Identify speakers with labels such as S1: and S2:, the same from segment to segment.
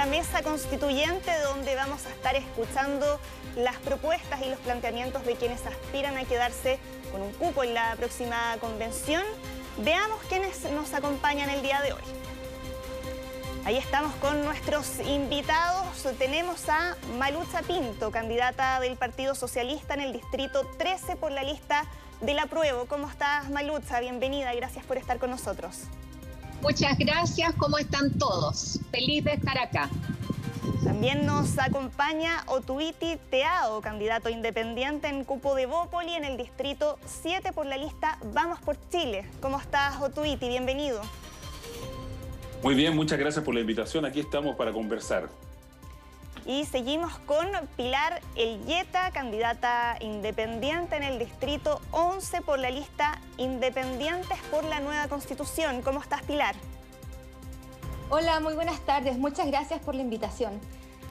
S1: nuestra mesa constituyente donde vamos a estar escuchando las propuestas y los planteamientos de quienes aspiran a quedarse con un cupo en la próxima convención. Veamos quiénes nos acompañan el día de hoy. Ahí estamos con nuestros invitados. Tenemos a Malucha Pinto, candidata del Partido Socialista en el Distrito 13 por la lista del apruebo. ¿Cómo estás, Malucha? Bienvenida y gracias por estar con nosotros.
S2: Muchas gracias. ¿Cómo están todos? Feliz de estar acá.
S1: También nos acompaña Otuiti Teao, candidato independiente en cupo de Bópoli en el Distrito 7 por la lista Vamos por Chile. ¿Cómo estás, Otuiti? Bienvenido.
S3: Muy bien, muchas gracias por la invitación. Aquí estamos para conversar.
S1: Y seguimos con PilarElyeta, candidata independiente en el distrito 11 por la lista Independientes por la Nueva Constitución. ¿Cómo estás, Pilar?
S4: Hola, muy buenas tardes. Muchas gracias por la invitación.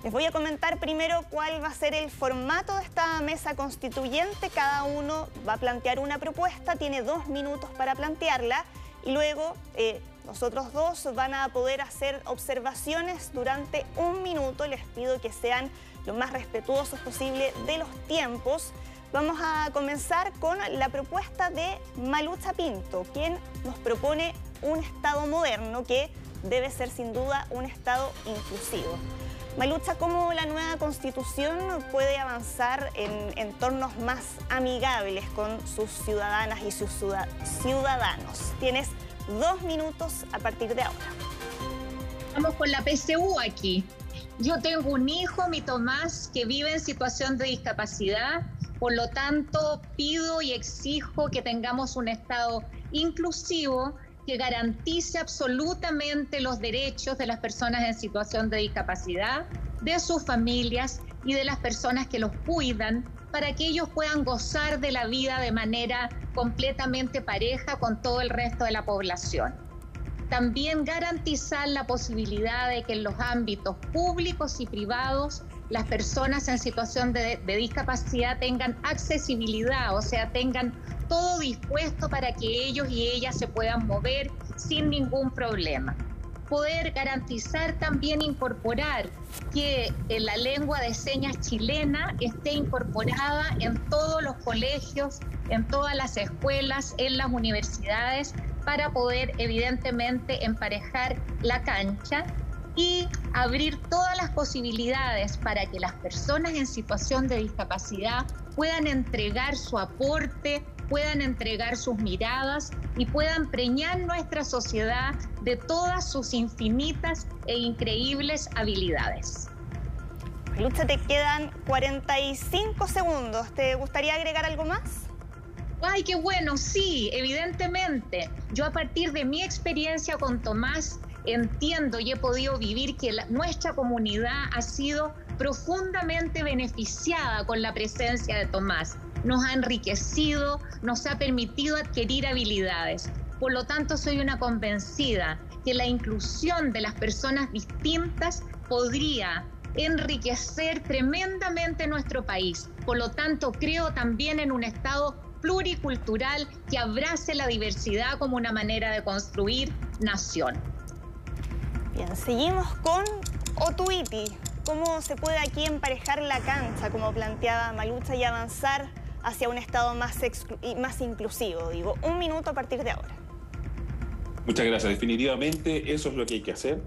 S1: Les voy a comentar primero cuál va a ser el formato de esta mesa constituyente. Cada uno va a plantear una propuesta, tiene dos minutos para plantearla y luego eh, los otros dos van a poder hacer observaciones durante un minuto. Les pido que sean lo más respetuosos posible de los tiempos. Vamos a comenzar con la propuesta de Malucha Pinto, quien nos propone un Estado moderno que debe ser sin duda un Estado inclusivo. Malucha, ¿cómo la nueva Constitución puede avanzar en entornos más amigables con sus ciudadanas y sus ciudadanos? Tienes dos minutos a partir de ahora.
S2: Vamos con la PCU aquí. Yo tengo un hijo, mi Tomás, que vive en situación de discapacidad. Por lo tanto, pido y exijo que tengamos un Estado inclusivo que garantice absolutamente los derechos de las personas en situación de discapacidad, de sus familias y de las personas que los cuidan, para que ellos puedan gozar de la vida de manera completamente pareja con todo el resto de la población. También garantizar la posibilidad de que en los ámbitos públicos y privados las personas en situación de, discapacidad tengan accesibilidad, o sea, tengan todo dispuesto para que ellos y ellas se puedan mover sin ningún problema poder garantizar también incorporar que la lengua de señas chilena esté incorporada en todos los colegios, en todas las escuelas, en las universidades, para poder evidentemente emparejar la cancha y abrir todas las posibilidades para que las personas en situación de discapacidad puedan entregar su aporte, puedan entregar sus miradas y puedan preñar nuestra sociedad de todas sus infinitas e increíbles habilidades.
S1: Lucha, te quedan 45 segundos. ¿Te gustaría agregar algo más?
S2: Ay, qué bueno, sí, evidentemente. Yo a partir de mi experiencia con Tomás entiendo y he podido vivir que nuestra comunidad ha sido profundamente beneficiada con la presencia de Tomás nos ha enriquecido, nos ha permitido adquirir habilidades. Por lo tanto, soy una convencida que la inclusión de las personas distintas podría enriquecer tremendamente nuestro país. Por lo tanto, creo también en un Estado pluricultural que abrace la diversidad como una manera de construir nación.
S1: Bien, seguimos con Otuiti. ¿Cómo se puede aquí emparejar la cancha, como planteaba Malucha, y avanzar hacia un Estado más, más inclusivo. Digo, un minuto a partir de ahora.
S3: Muchas gracias. Definitivamente eso es lo que hay que hacer.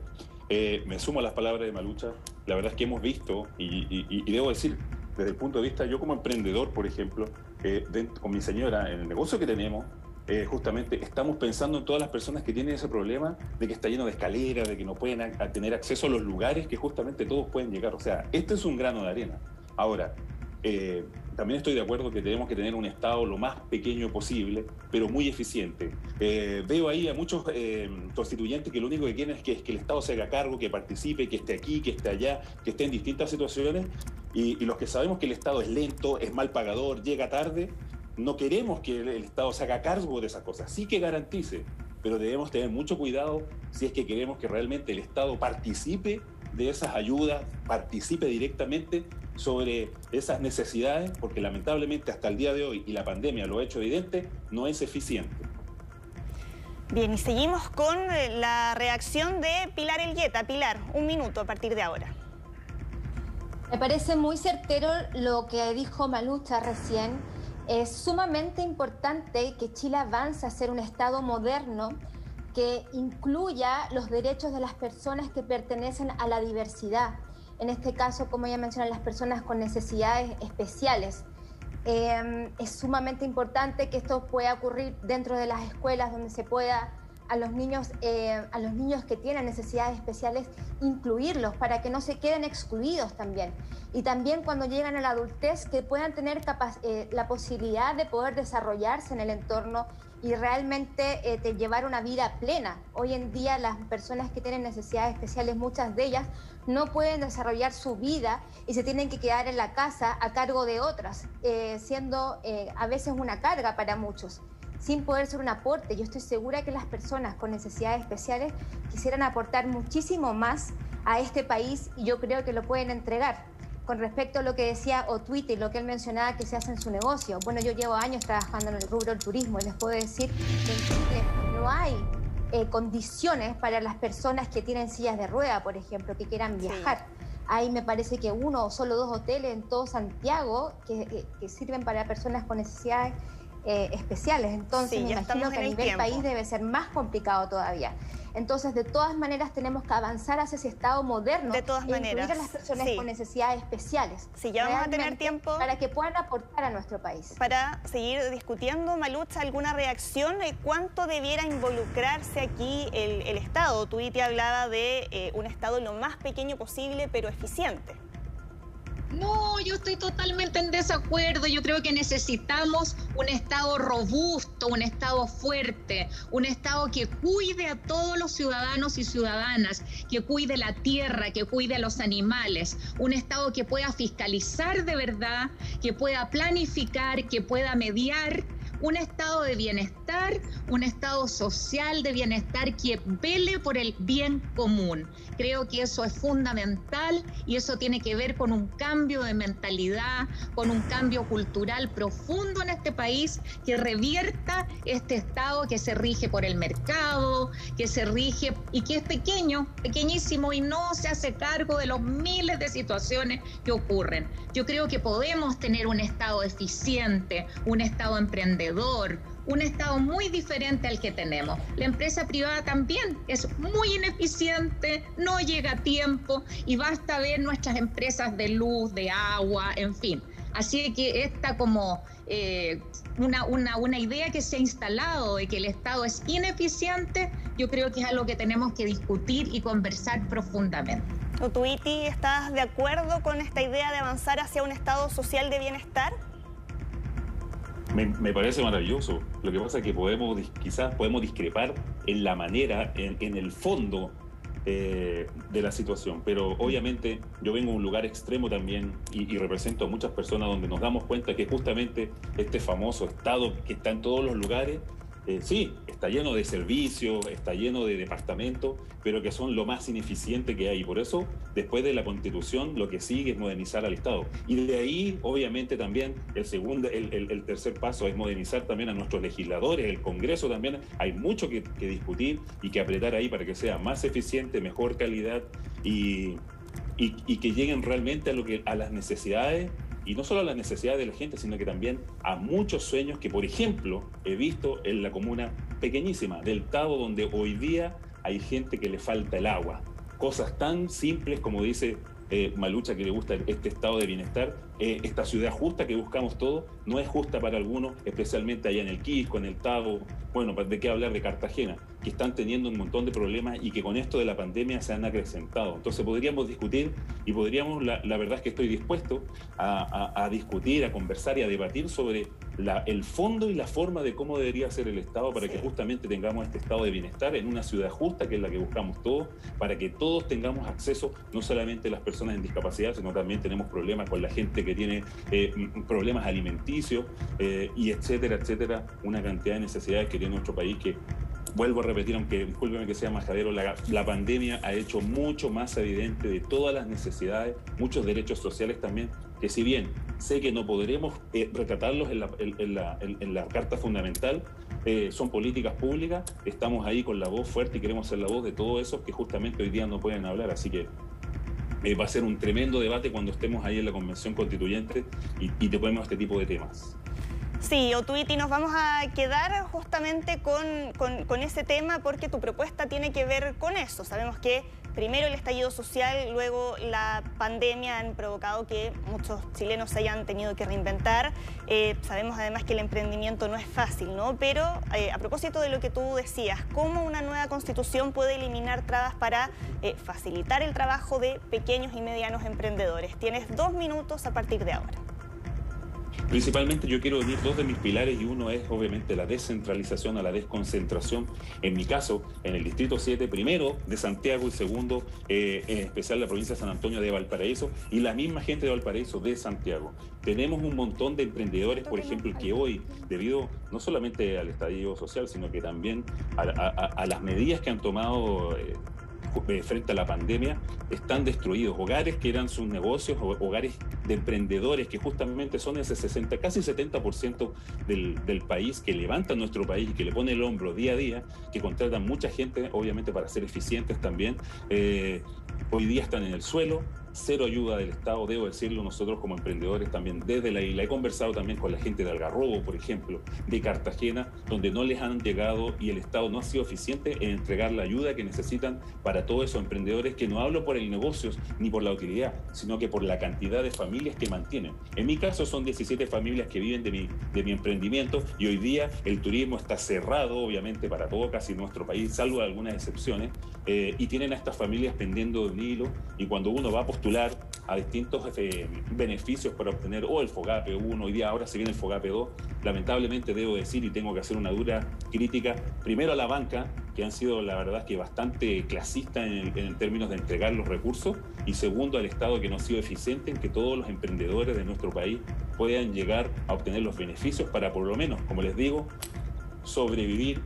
S3: Eh, me sumo a las palabras de Malucha. La verdad es que hemos visto, y, debo decir, desde el punto de vista, yo como emprendedor, por ejemplo, eh, con mi señora, en el negocio que tenemos, eh, justamente estamos pensando en todas las personas que tienen ese problema de que está lleno de escaleras, de que no pueden tener acceso a los lugares que justamente todos pueden llegar. O sea, este es un grano de arena. Ahora, eh, también estoy de acuerdo que tenemos que tener un Estado lo más pequeño posible, pero muy eficiente. Eh, veo ahí a muchos eh, constituyentes que lo único que quieren es que, el Estado se haga cargo, que participe, que esté aquí, que esté allá, que esté en distintas situaciones. Y, los que sabemos que el Estado es lento, es mal pagador, llega tarde, no queremos que el, el Estado se haga cargo de esas cosas. Sí que garantice, pero debemos tener mucho cuidado si es que queremos que realmente el Estado participe de esas ayudas, participe directamente sobre esas necesidades, porque lamentablemente hasta el día de hoy, y la pandemia lo ha hecho evidente, no es eficiente.
S1: Bien, y seguimos con eh, la reacción de Pilar Elgueta. Pilar, un minuto a partir de ahora.
S4: Me parece muy certero lo que dijo Malucha recién. Es sumamente importante que Chile avance a ser un Estado moderno que incluya los derechos de las personas que pertenecen a la diversidad. En este caso, como ya mencioné, las personas con necesidades especiales. Em, es sumamente importante que esto pueda ocurrir dentro de las escuelas donde se pueda a los niños, eh, a los niños que tienen necesidades especiales, incluirlos para que no se queden excluidos también. Y también cuando llegan a la adultez, que puedan tener eh, la posibilidad de poder desarrollarse en el entorno y realmente eh, llevar una vida plena. Hoy en día las personas que tienen necesidades especiales, muchas de ellas, no pueden desarrollar su vida y se tienen que quedar en la casa a cargo de otras, siendo a veces una carga para muchos sin poder ser un aporte. Yo estoy segura que las personas con necesidades especiales quisieran aportar muchísimo más a este país y yo creo que lo pueden entregar. Con respecto a lo que decía o y lo que él mencionaba que se hace en su negocio. Bueno, yo llevo años trabajando en el rubro del turismo y les puedo decir que en Chile no hay eh, condiciones para las personas que tienen sillas de rueda, por ejemplo, que quieran viajar. Hay, me parece que uno o solo dos hoteles en todo Santiago que, que sirven para personas con necesidades eh, especiales. Entonces, me imagino que a nivel país debe ser más complicado todavía. Entonces, de todas maneras, tenemos que avanzar hacia ese Estado moderno.
S1: De todas
S4: e
S1: maneras.
S4: A las personas con necesidades especiales.
S1: Sí, ya vamos a tener tiempo.
S4: Para que puedan aportar a nuestro país.
S1: Para seguir discutiendo, Malucha, ¿alguna reacción? ¿Cuánto debiera involucrarse aquí el, Estado? Tú te hablaba de eh, un Estado lo más pequeño posible, pero eficiente.
S2: No, yo estoy totalmente en desacuerdo. Yo creo que necesitamos un Estado robusto, un Estado fuerte, un Estado que cuide a todos los ciudadanos y ciudadanas, que cuide la tierra, que cuide a los animales, un Estado que pueda fiscalizar de verdad, que pueda planificar, que pueda mediar un estado de bienestar, un estado social de bienestar que vele por el bien común. Creo que eso es fundamental y eso tiene que ver con un cambio de mentalidad, con un cambio cultural profundo en este país que revierta este estado que se rige por el mercado, que se rige y que es pequeño, pequeñísimo y no se hace cargo de los miles de situaciones que ocurren. Yo creo que podemos tener un estado eficiente, un estado emprendedor un Estado muy diferente al que tenemos. La empresa privada también es muy ineficiente, no llega a tiempo y basta ver nuestras empresas de luz, de agua, en fin. Así que esta como eh, una, una, una, idea que se ha instalado de que el Estado es ineficiente, yo creo que es algo que tenemos que discutir y conversar profundamente.
S1: Tuiti, ¿estás de acuerdo con esta idea de avanzar hacia un Estado social de bienestar?
S3: Me, parece maravilloso. Lo que pasa es que podemos, quizás podemos discrepar en la manera, en, el fondo eh, de la situación. Pero obviamente yo vengo de un lugar extremo también y, y, represento a muchas personas donde nos damos cuenta que justamente este famoso Estado que está en todos los lugares eh, sí, está lleno de servicios, está lleno de departamentos, pero que son lo más ineficiente que hay. Por eso, después de la constitución, lo que sigue es modernizar al Estado. Y de ahí, obviamente, también el segundo, el, tercer paso es modernizar también a nuestros legisladores, el Congreso también. Hay mucho que, discutir y que apretar ahí para que sea más eficiente, mejor calidad y, y que lleguen realmente a, lo que, a las necesidades y no solo a las necesidades de la gente, sino que también a muchos sueños que, por ejemplo, he visto en la comuna pequeñísima del Tavo, donde hoy día hay gente que le falta el agua. Cosas tan simples como dice eh, Malucha, que le gusta este estado de bienestar, eh, esta ciudad justa que buscamos todos, no es justa para algunos, especialmente allá en el Quisco, en el Tavo, bueno, ¿de qué hablar de Cartagena? Que están teniendo un montón de problemas y que con esto de la pandemia se han acrecentado. Entonces podríamos discutir y podríamos, la, verdad es que estoy dispuesto a, discutir, a conversar y a debatir sobre el fondo y la forma de cómo debería ser el Estado para que justamente tengamos este estado de bienestar en una ciudad justa, que es la que buscamos todos, para que todos tengamos acceso, no solamente las personas en discapacidad, sino también tenemos problemas con la gente que tiene eh, problemas alimenticios eh, y etcétera, etcétera, una cantidad de necesidades que tiene nuestro país que vuelvo a repetir, aunque discúlpeme que sea majadero, la, la pandemia ha hecho mucho más evidente de todas las necesidades, muchos derechos sociales también, que si bien sé que no podremos eh, en la, en, la, en la, Carta Fundamental, eh, son políticas públicas, estamos ahí con la voz fuerte y queremos ser la voz de todos esos que justamente hoy día no pueden hablar, así que eh, va a ser un tremendo debate cuando estemos ahí en la Convención Constituyente y, y te ponemos este tipo de temas.
S1: Sí, Otuiti, nos vamos a quedar justamente con, con, ese tema porque tu propuesta tiene que ver con eso. Sabemos que primero el estallido social, luego la pandemia han provocado que muchos chilenos se hayan tenido que reinventar. Eh, sabemos además que el emprendimiento no es fácil, ¿no? Pero eh, a propósito de lo que tú decías, ¿cómo una nueva constitución puede eliminar trabas para eh, facilitar el trabajo de pequeños y medianos emprendedores? Tienes dos minutos a partir de ahora.
S3: Principalmente yo quiero unir dos de mis pilares y uno es obviamente la descentralización a la desconcentración. En mi caso, en el Distrito 7, primero de Santiago y segundo, eh, en especial la provincia de San Antonio de Valparaíso y la misma gente de Valparaíso de Santiago. Tenemos un montón de emprendedores, por ejemplo, que hoy, debido no solamente al estadio social, sino que también a, las medidas que han tomado... Eh, frente a la pandemia están destruidos. Hogares que eran sus negocios, hogares de emprendedores que justamente son ese 60, casi 70% del, del país que levanta nuestro país y que le pone el hombro día a día, que contratan mucha gente, obviamente para ser eficientes también. Eh, hoy día están en el suelo, cero ayuda del Estado, debo decirlo, nosotros como emprendedores también desde la isla. He conversado también con la gente de Algarrobo, por ejemplo, de Cartagena, donde no les han llegado y el Estado no ha sido eficiente en entregar la ayuda que necesitan para todos esos emprendedores, que no hablo por el negocio ni por la utilidad, sino que por la cantidad de familias que mantienen. En mi caso son 17 familias que viven de mi, de mi emprendimiento y hoy día el turismo está cerrado, obviamente, para todo casi nuestro país, salvo algunas excepciones, eh, y tienen a estas familias pendiendo de un hilo y cuando uno va a a distintos eh, beneficios para obtener o el FOGAPE 1, hoy día ahora se viene el FOGAPE 2, lamentablemente debo decir y tengo que hacer una dura crítica, primero a la banca, que han sido la verdad que bastante clasistas en, en términos de entregar los recursos, y segundo al Estado que no ha sido eficiente en que todos los emprendedores de nuestro país puedan llegar a obtener los beneficios para por lo menos, como les digo, sobrevivir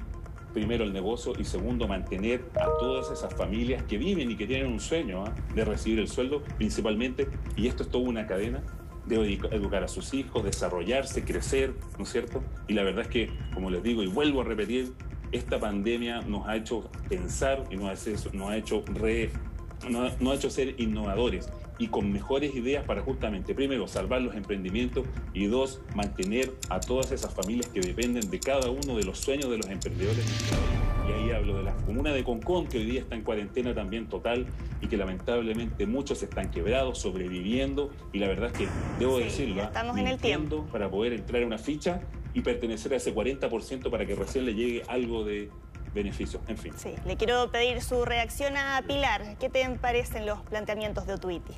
S3: primero el negocio y segundo mantener a todas esas familias que viven y que tienen un sueño ¿ah? de recibir el sueldo principalmente, y esto es toda una cadena, de educar a sus hijos, desarrollarse, crecer, ¿no es cierto? Y la verdad es que, como les digo y vuelvo a repetir, esta pandemia nos ha hecho pensar y nos ha hecho, nos ha hecho, re, nos ha hecho ser innovadores y con mejores ideas para justamente, primero, salvar los emprendimientos y dos, mantener a todas esas familias que dependen de cada uno de los sueños de los emprendedores. Y ahí hablo de la comuna de Concón, que hoy día está en cuarentena también total y que lamentablemente muchos están quebrados, sobreviviendo y la verdad es que debo decirlo, ¿ah?
S1: estamos en el tiempo
S3: para poder entrar a una ficha y pertenecer a ese 40% para que recién le llegue algo de, beneficios, en fin.
S1: Sí, le quiero pedir su reacción a Pilar. ¿Qué te parecen los planteamientos de Otuiti?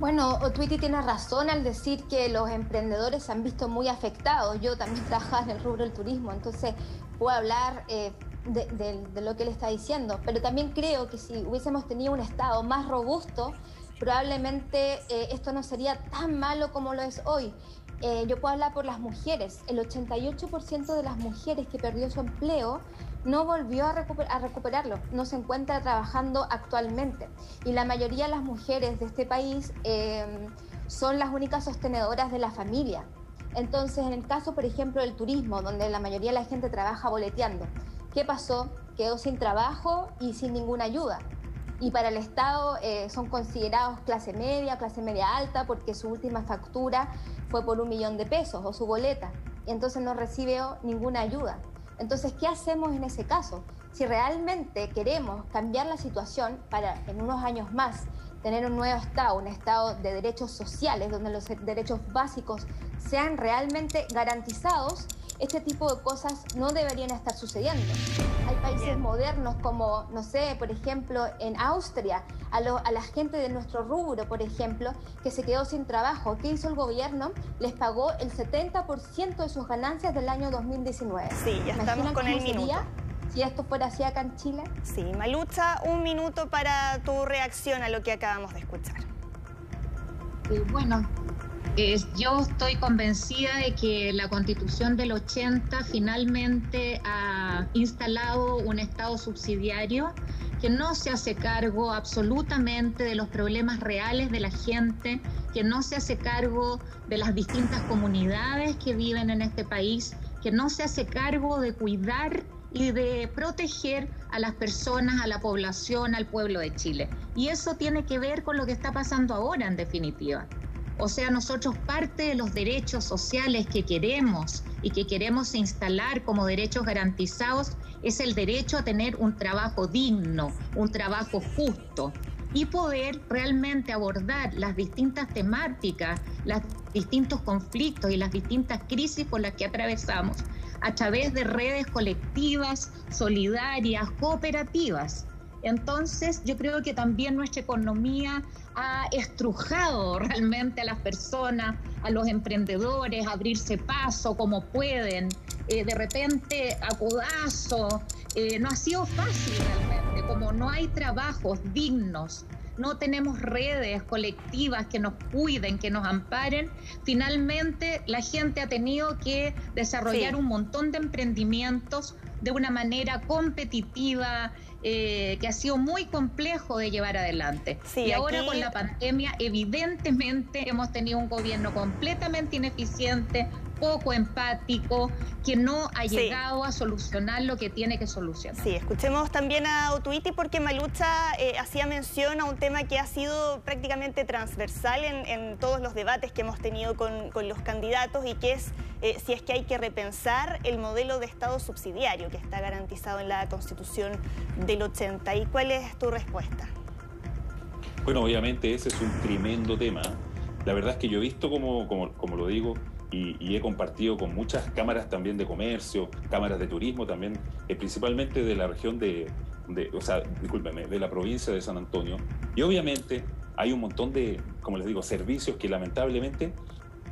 S4: Bueno, Otuiti tiene razón al decir que los emprendedores se han visto muy afectados. Yo también trabajo en el rubro del turismo, entonces puedo hablar eh, de, lo que él está diciendo. Pero también creo que si hubiésemos tenido un Estado más robusto, probablemente eh, esto no sería tan malo como lo es hoy. Eh, yo puedo hablar por las mujeres. El 88% de las mujeres que perdió su empleo no volvió a, recuperarlo, no se encuentra trabajando actualmente. Y la mayoría de las mujeres de este país em, son las únicas sostenedoras de la familia. Entonces, en el caso, por ejemplo, del turismo, donde la mayoría de la gente trabaja boleteando, ¿qué pasó? Quedó sin trabajo y sin ninguna ayuda y para el Estado eh, son considerados clase media, clase media alta, porque su última factura fue por un millón de pesos o su boleta, y entonces no recibe ninguna ayuda. Entonces, ¿qué hacemos en ese caso? Si realmente queremos cambiar la situación para en unos años más tener un nuevo Estado, un Estado de derechos sociales, donde los derechos básicos sean realmente garantizados, este tipo de cosas no deberían estar sucediendo. Hay países modernos como, no sé, por ejemplo, en Austria, a, a, la gente de nuestro rubro, por ejemplo, que se quedó sin trabajo. ¿Qué hizo el gobierno? Les pagó el 70% de sus ganancias del año 2019.
S1: Sí, ya estamos con el minuto.
S4: Si esto fuera así acá en Chile.
S1: Sí, Malucha, un minuto para tu reacción a lo que acabamos de escuchar.
S2: Eh, bueno, yo estoy convencida de que la constitución del 80 finalmente ha instalado un Estado subsidiario que no se hace cargo absolutamente de los problemas reales de la gente, que no se hace cargo de las distintas comunidades que viven en este país, que no se hace cargo de cuidar y de proteger a las personas, a la población, al pueblo de Chile. Y eso tiene que ver con lo que está pasando ahora, en definitiva. O sea, nosotros parte de los derechos sociales que queremos y que queremos instalar como derechos garantizados es el derecho a tener un trabajo digno, un trabajo justo y poder realmente abordar las distintas temáticas, los distintos conflictos y las distintas crisis por las que atravesamos a través de redes colectivas, solidarias, cooperativas. Entonces, yo creo que también nuestra economía ha estrujado realmente a las personas, a los emprendedores, a abrirse paso como pueden, eh, de repente a codazo. Eh, no ha sido fácil realmente, como no hay trabajos dignos no tenemos redes colectivas que nos cuiden, que nos amparen, finalmente la gente ha tenido que desarrollar un montón de emprendimientos de una manera competitiva, eh, que ha sido muy complejo de llevar adelante. y ahora con la pandemia, evidentemente hemos tenido un gobierno completamente ineficiente, poco empático, que no ha llegado a solucionar lo que tiene que solucionar.
S1: Sí, escuchemos también a Otuiti porque Malucha eh, hacía mención a un tema que ha sido prácticamente transversal en, todos los debates que hemos tenido con, los candidatos y que es eh, si es que hay que repensar el modelo de Estado subsidiario que está garantizado en la Constitución del 80. ¿Y cuál es tu respuesta?
S3: Bueno, obviamente ese es un tremendo tema. La verdad es que yo he visto, como, como, como lo digo, y, he compartido con muchas cámaras también de comercio, cámaras de turismo también, eh, principalmente de la región de, o sea, discúlpeme, de la provincia de San Antonio. Y obviamente hay un montón de, como les digo, servicios que lamentablemente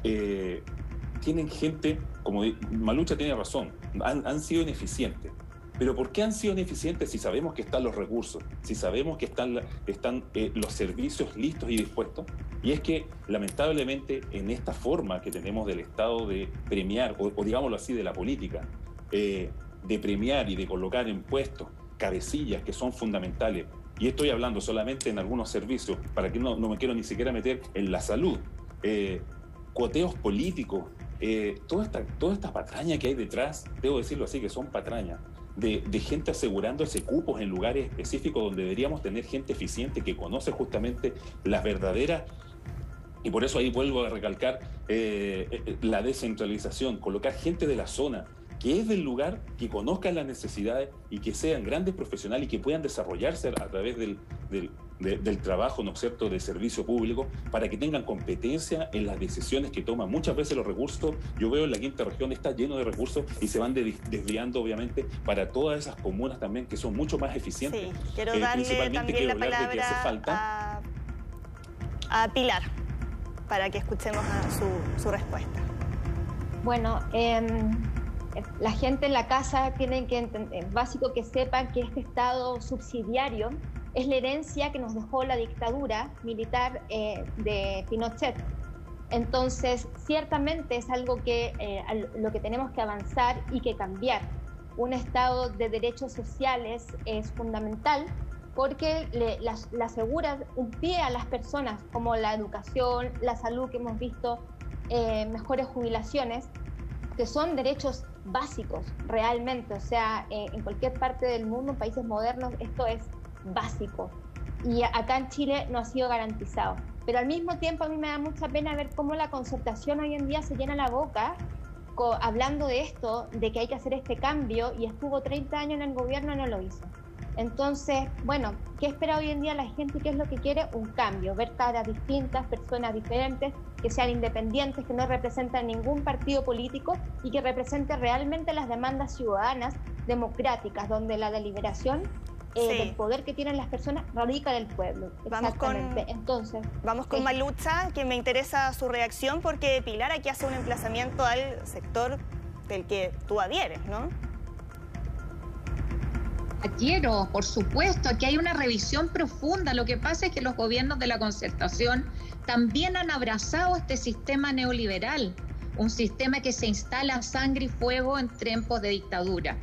S3: eh, tienen gente, como Malucha tiene razón, han, han sido ineficientes. Pero ¿por qué han sido ineficientes si sabemos que están los recursos, si sabemos que están, están eh, los servicios listos y dispuestos? Y es que lamentablemente en esta forma que tenemos del Estado de premiar, o, digámoslo así, de la política, eh, de premiar y de colocar en puestos cabecillas que son fundamentales, y estoy hablando solamente en algunos servicios, para que no, no me quiero ni siquiera meter en la salud, eh, cuoteos políticos, toda, esta, toda esta patraña que hay detrás, debo decirlo así, que son patrañas, de, gente asegurándose cupos en lugares específicos donde deberíamos tener gente eficiente que conoce justamente las verdaderas y por eso ahí vuelvo a recalcar eh, eh, la descentralización, colocar gente de la zona, que es del lugar, que conozcan las necesidades y que sean grandes profesionales y que puedan desarrollarse a través del, trabajo, ¿no es cierto?, de servicio público, para que tengan competencia en las decisiones que toman. Muchas veces los recursos, yo veo en la quinta región está lleno de recursos y se van desviando, obviamente, para todas esas comunas también que son mucho más eficientes. Sí,
S1: quiero eh, darle también la palabra a, a, Pilar, para que escuchemos su, su respuesta.
S4: Bueno, eh, la gente en la casa tiene que entender, básico que sepan que este Estado subsidiario es la herencia que nos dejó la dictadura militar eh, de Pinochet. Entonces, ciertamente es algo que eh, lo que tenemos que avanzar y que cambiar. Un Estado de derechos sociales es fundamental porque le, asegura un pie a las personas, como la educación, la salud que hemos visto, eh, mejores jubilaciones, que son derechos básicos realmente, o sea, en cualquier parte del mundo, en países modernos, esto es básico. Y acá en Chile no ha sido garantizado. Pero al mismo tiempo a mí me da mucha pena ver cómo la concertación hoy en día se llena la boca hablando de esto, de que hay que hacer este cambio, y estuvo 30 años en el gobierno y no lo hizo. Entonces, bueno, ¿qué espera hoy en día la gente? ¿Qué es lo que quiere? Un cambio, ver caras distintas, personas diferentes, que sean independientes, que no representan ningún partido político y que representen realmente las demandas ciudadanas democráticas, donde la deliberación eh, del poder que tienen las personas radica del pueblo.
S1: Vamos con, Entonces, vamos con Malucha, que me interesa su reacción, porque Pilar aquí hace un emplazamiento al sector del que tú adhieres, ¿no?
S2: Quiero, por supuesto, que hay una revisión profunda. Lo que pasa es que los gobiernos de la concertación también han abrazado este sistema neoliberal, un sistema que se instala sangre y fuego en tiempos de dictadura.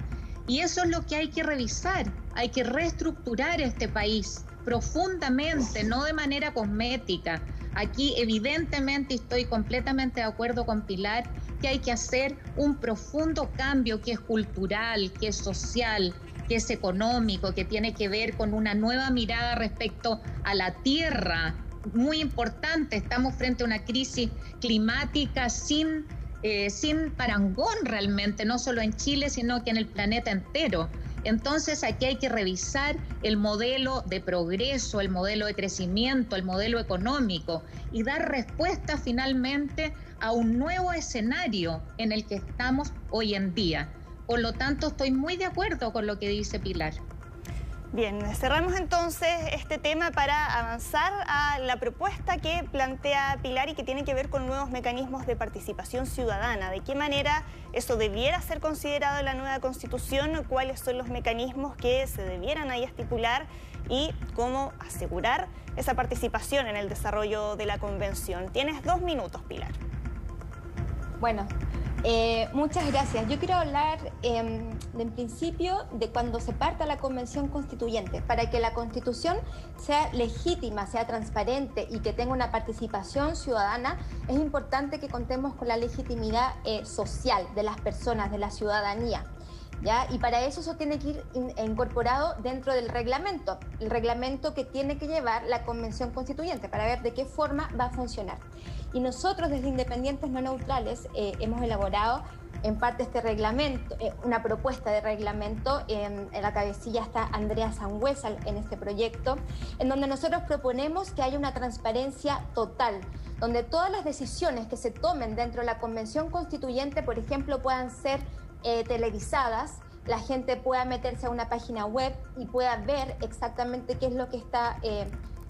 S2: Y eso es lo que hay que revisar, hay que reestructurar este país profundamente, no de manera cosmética. Aquí evidentemente estoy completamente de acuerdo con Pilar que hay que hacer un profundo cambio que es cultural, que es social, que es económico, que tiene que ver con una nueva mirada respecto a la tierra. Muy importante, estamos frente a una crisis climática sin, eh, sin parangón realmente, no solo en Chile, sino que en el planeta entero. Entonces aquí hay que revisar el modelo de progreso, el modelo de crecimiento, el modelo económico y dar respuesta finalmente a un nuevo escenario en el que estamos hoy en día. Por lo tanto, estoy muy de acuerdo con lo que dice Pilar.
S1: Bien, cerramos entonces este tema para avanzar a la propuesta que plantea Pilar y que tiene que ver con nuevos mecanismos de participación ciudadana. ¿De qué manera eso debiera ser considerado en la nueva constitución? ¿Cuáles son los mecanismos que se debieran ahí estipular? Y cómo asegurar esa participación en el desarrollo de la convención. Tienes dos minutos, Pilar.
S4: Bueno, eh, muchas gracias. Yo quiero hablar em, en principio de cuando se parta la convención constituyente. Para que la constitución sea legítima, sea transparente y que tenga una participación ciudadana, es importante que contemos con la legitimidad eh, social de las personas, de la ciudadanía. Y para eso eso tiene que ir incorporado dentro del reglamento, el reglamento que tiene que llevar la Convención Constituyente para ver de qué forma va a funcionar. Y nosotros desde Independientes No Neutrales eh, hemos elaborado en parte este reglamento, eh, una propuesta de reglamento, en la cabecilla está Andrea Sangüesa en este proyecto, en donde nosotros proponemos que haya una transparencia total, donde todas las decisiones que se tomen dentro de la Convención Constituyente, por ejemplo, puedan ser eh, televisadas, la gente pueda meterse a una página web y pueda ver exactamente qué es lo que está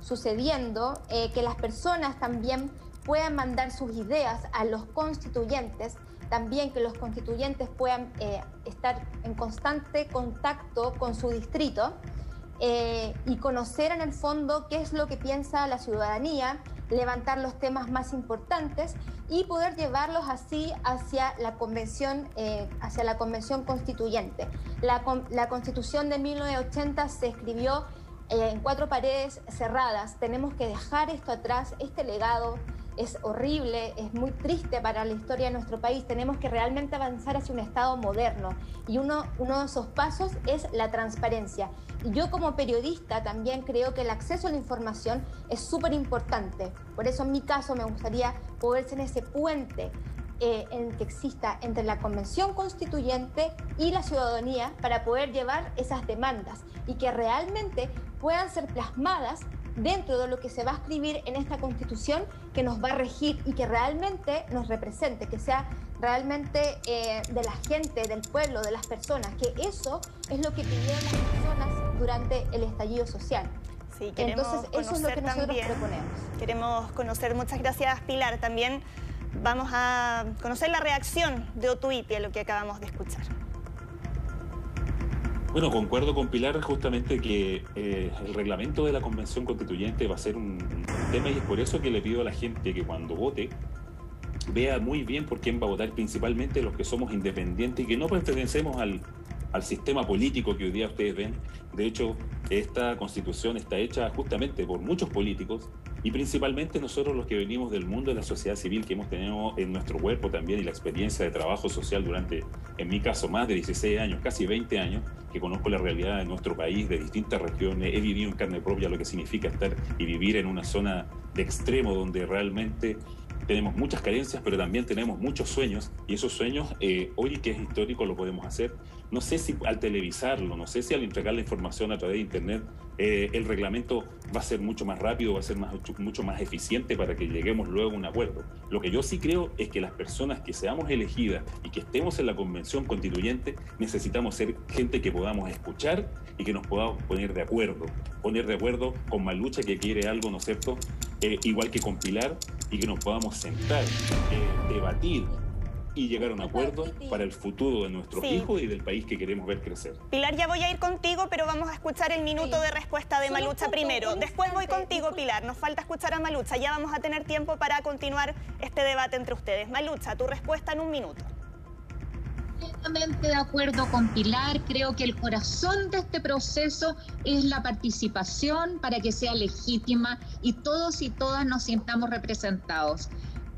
S4: sucediendo, que las personas también puedan mandar sus ideas a los constituyentes, también que los constituyentes puedan eh, estar en constante contacto con su distrito eh, y conocer en el fondo qué es lo que piensa la ciudadanía, levantar los temas más importantes y poder llevarlos así hacia la convención, eh, hacia la convención constituyente. La, la constitución de 1980 se escribió en cuatro paredes cerradas. Tenemos que dejar esto atrás, este legado, es horrible, es muy triste para la historia de nuestro país. Tenemos que realmente avanzar hacia un Estado moderno y uno, de esos pasos es la transparencia. Y yo como periodista también creo que el acceso a la información es súper importante. Por eso en mi caso me gustaría poder ser ese puente eh, que exista entre la Convención Constituyente y la ciudadanía para poder llevar esas demandas y que realmente puedan ser plasmadas dentro de lo que se va a escribir en esta constitución que nos va a regir y que realmente nos represente, que sea realmente eh, de la gente, del pueblo, de las personas, que eso es lo que pidieron las personas durante el estallido social.
S1: Sí, Entonces, eso es lo que nosotros proponemos. Queremos conocer, muchas gracias Pilar, también vamos a conocer la reacción de Otuiti a lo que acabamos de escuchar.
S3: Bueno, concuerdo con Pilar justamente que eh, el reglamento de la Convención Constituyente va a ser un, tema y es por eso que le pido a la gente que cuando vote vea muy bien por quién va a votar, principalmente los que somos independientes y que no pertenecemos al, al sistema político que hoy día ustedes ven. De hecho, esta constitución está hecha justamente por muchos políticos y principalmente nosotros los que venimos del mundo de la sociedad civil que hemos tenido en nuestro cuerpo también y la experiencia de trabajo social durante, en mi caso, más de 16 años, casi 20 años, que conozco la realidad de nuestro país, de distintas regiones, he vivido en carne propia lo que significa estar y vivir en una zona de extremo donde realmente tenemos muchas carencias, pero también tenemos muchos sueños y esos sueños eh, hoy que es histórico lo podemos hacer. No sé si al televisarlo, no sé si al entregar la información a través de Internet, eh, el reglamento va a ser mucho más rápido, va a ser más, mucho más eficiente para que lleguemos luego a un acuerdo. Lo que yo sí creo es que las personas que seamos elegidas y que estemos en la convención constituyente necesitamos ser gente que podamos escuchar y que nos podamos poner de acuerdo. Poner de acuerdo con Malucha que quiere algo, ¿no es cierto? Eh, igual que con Pilar y que nos podamos sentar, eh, debatir, y llegar a un acuerdo para el futuro de nuestros hijos y del país que queremos ver crecer.
S1: Pilar, ya voy a ir contigo, pero vamos a escuchar el minuto de respuesta de Malucha primero. Después voy contigo, Pilar. Nos falta escuchar a Malucha. Ya vamos a tener tiempo para continuar este debate entre ustedes. Malucha, tu respuesta en un minuto
S2: de acuerdo con Pilar. Creo que el corazón de este proceso es la participación para que sea legítima y todos y todas nos sintamos representados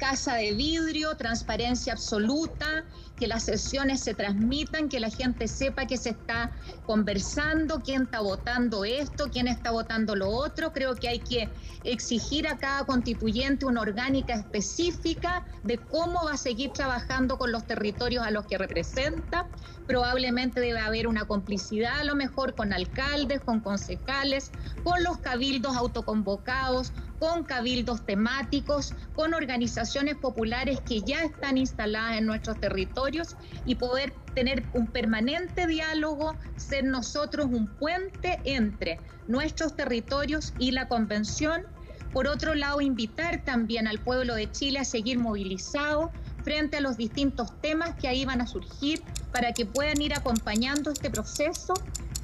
S2: casa de vidrio, transparencia absoluta, que las sesiones se transmitan, que la gente sepa que se está conversando, quién está votando esto, quién está votando lo otro. Creo que hay que exigir a cada constituyente una orgánica específica de cómo va a seguir trabajando con los territorios a los que representa. Probablemente debe haber una complicidad a lo mejor con alcaldes, con concejales, con los cabildos autoconvocados, con cabildos temáticos, con organizaciones populares que ya están instaladas en nuestros territorios y poder tener un permanente diálogo, ser nosotros un puente entre nuestros territorios y la convención. Por otro lado, invitar también al pueblo de Chile a seguir movilizado frente a los distintos temas que ahí van a surgir para que puedan ir acompañando este proceso,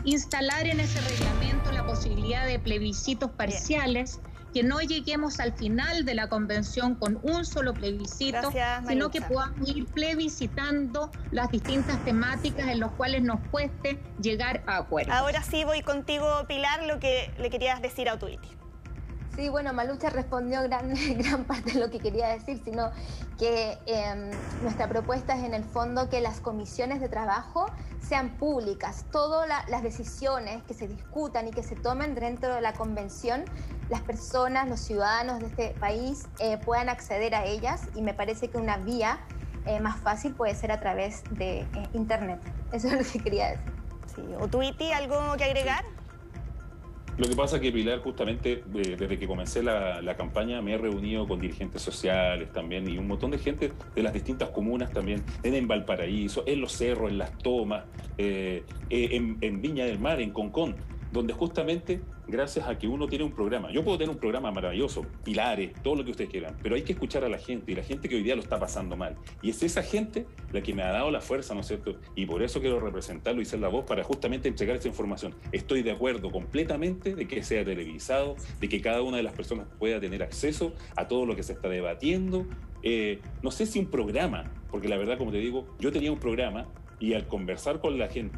S2: instalar en ese reglamento la posibilidad de plebiscitos parciales que no lleguemos al final de la convención con un solo plebiscito, sino que podamos ir plebiscitando las distintas temáticas en las cuales nos cueste llegar a acuerdos.
S1: Ahora sí voy contigo, Pilar, lo que le querías decir a Twitter.
S4: Sí, bueno, Malucha respondió gran, gran parte de lo que quería decir, sino que em, nuestra propuesta es en el fondo que las comisiones de trabajo sean públicas, todas las decisiones que se discutan y que se tomen dentro de la convención, las personas, los ciudadanos de este país eh, puedan acceder a ellas y me parece que una vía eh, más fácil puede ser a través de eh, Internet. Eso es lo que quería decir.
S1: Sí. ¿O Twitty, algo que agregar?
S3: Lo que pasa es que Pilar, justamente desde que comencé la, campaña, me he reunido con dirigentes sociales también y un montón de gente de las distintas comunas también, en, Valparaíso, en Los Cerros, en Las Tomas, eh, eh, en, en Viña del Mar, en Concón donde justamente gracias a que uno tiene un programa, yo puedo tener un programa maravilloso, pilares, todo lo que ustedes quieran, pero hay que escuchar a la gente y la gente que hoy día lo está pasando mal. Y es esa gente la que me ha dado la fuerza, ¿no es cierto? Y por eso quiero representarlo y ser la voz para justamente entregar esa información. Estoy de acuerdo completamente de que sea televisado, de que cada una de las personas pueda tener acceso a todo lo que se está debatiendo. Eh, no sé si un programa, porque la verdad, como te digo, yo tenía un programa y al conversar con la gente,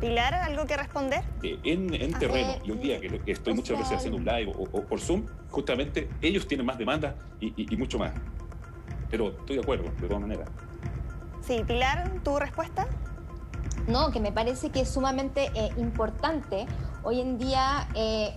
S1: Pilar, ¿algo que responder?
S3: En, en terreno, y hoy día que, estoy muchas veces haciendo un live o, por Zoom, justamente ellos tienen más demanda y, mucho más. Pero estoy de acuerdo, de todas maneras.
S1: Sí, Pilar, ¿tu respuesta?
S4: No, que me parece que es sumamente eh, importante. Hoy en día, eh,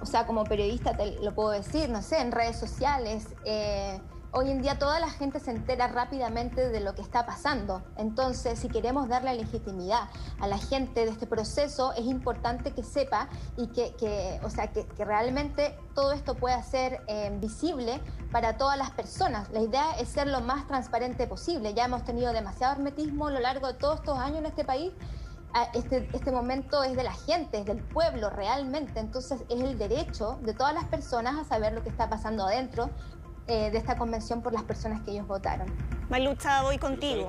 S4: o sea, como periodista te lo puedo decir, no sé, en redes sociales, eh, Hoy en día toda la gente se entera rápidamente de lo que está pasando. Entonces, si queremos darle legitimidad a la gente de este proceso, es importante que sepa y que, o sea, que, realmente todo esto pueda ser eh, visible para todas las personas. La idea es ser lo más transparente posible. Ya hemos tenido demasiado hermetismo a lo largo de todos estos años en este país. Ah, este, este momento es de la gente, es del pueblo realmente. Entonces es el derecho de todas las personas a saber lo que está pasando adentro, eh, de esta convención por las personas que ellos votaron.
S1: Malucha, voy contigo.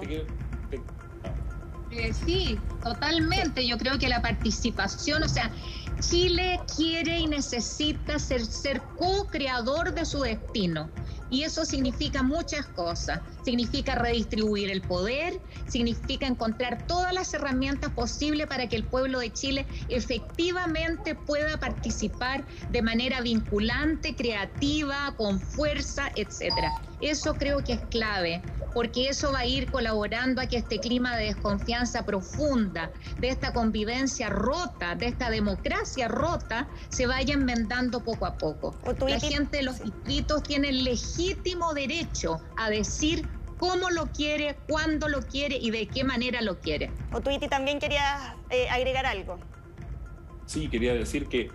S2: Eh, sí, totalmente. Yo creo que la participación, o sea, Chile quiere y necesita ser, ser co-creador de su destino. Y eso significa muchas cosas. Significa redistribuir el poder, significa encontrar todas las herramientas posibles para que el pueblo de Chile efectivamente pueda participar de manera vinculante, creativa, con fuerza, etcétera. Eso creo que es clave porque eso va a ir colaborando a que este clima de desconfianza profunda, de esta convivencia rota, de esta democracia rota, se vaya enmendando poco a poco. La gente de los distritos tiene el legítimo derecho a decir cómo lo quiere, cuándo lo quiere y de qué manera lo quiere.
S1: O Tuiti también quería eh, agregar algo.
S3: Sí, quería decir que